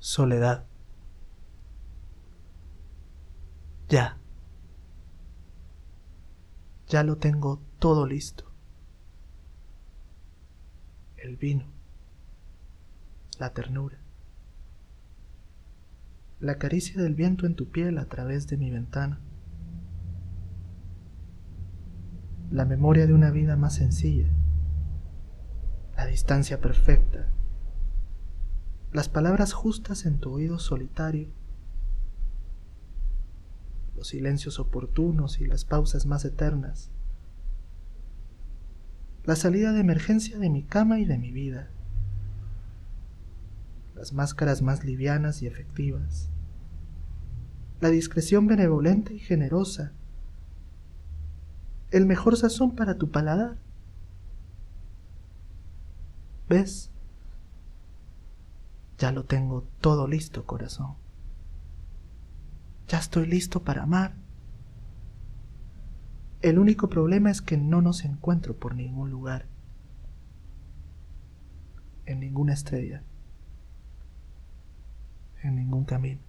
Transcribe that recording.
Soledad. Ya. Ya lo tengo todo listo. El vino. La ternura. La caricia del viento en tu piel a través de mi ventana. La memoria de una vida más sencilla. La distancia perfecta. Las palabras justas en tu oído solitario los silencios oportunos y las pausas más eternas. La salida de emergencia de mi cama y de mi vida. Las máscaras más livianas y efectivas. La discreción benevolente y generosa. El mejor sazón para tu paladar. ¿Ves? Ya lo tengo todo listo, corazón. Ya estoy listo para amar. El único problema es que no nos encuentro por ningún lugar, en ninguna estrella, en ningún camino.